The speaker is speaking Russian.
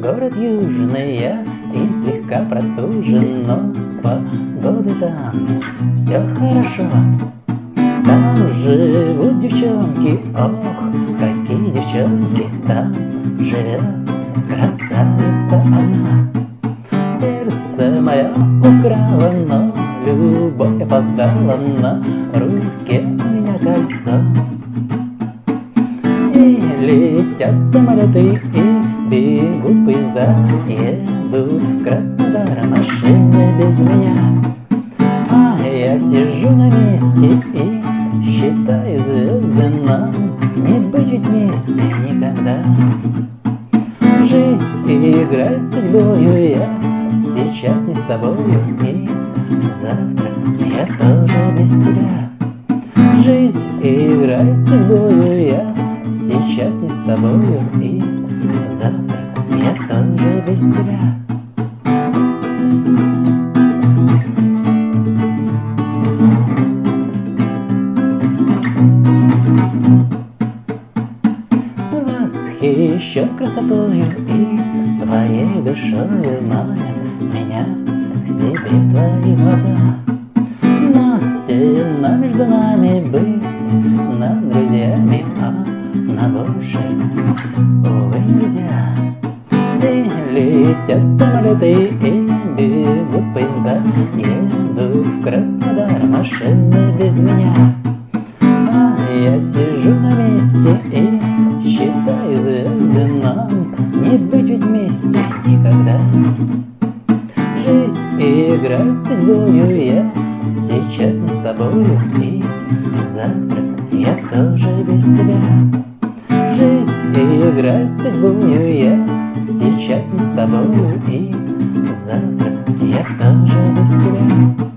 город южный, я им слегка простужен, но с погоды там все хорошо. Там живут девчонки, ох, какие девчонки, там живет красавица она. Сердце мое украла, но любовь опоздала, на руке у меня кольцо. И летят самолеты, и бегут поезда, едут в Краснодар машины без меня. А я сижу на месте и считаю звезды нам Не быть ведь вместе никогда Жизнь играет судьбою я Сейчас не с тобою и завтра я тоже без тебя Жизнь играет судьбою я Сейчас не с тобою и я тоже без тебя Восхищен красотою и твоей душою манят меня к себе твои глаза. Но стена между нами быть нам друзьями, а на больше, летят самолеты, и бегут поезда, едут в Краснодар машины без меня. А я сижу на месте и считаю звезды нам Не быть ведь вместе никогда Жизнь играет судьбою я Сейчас не с тобою и завтра я тоже без тебя и играть судьбу мне я Сейчас мы с тобой и завтра я тоже без тебя.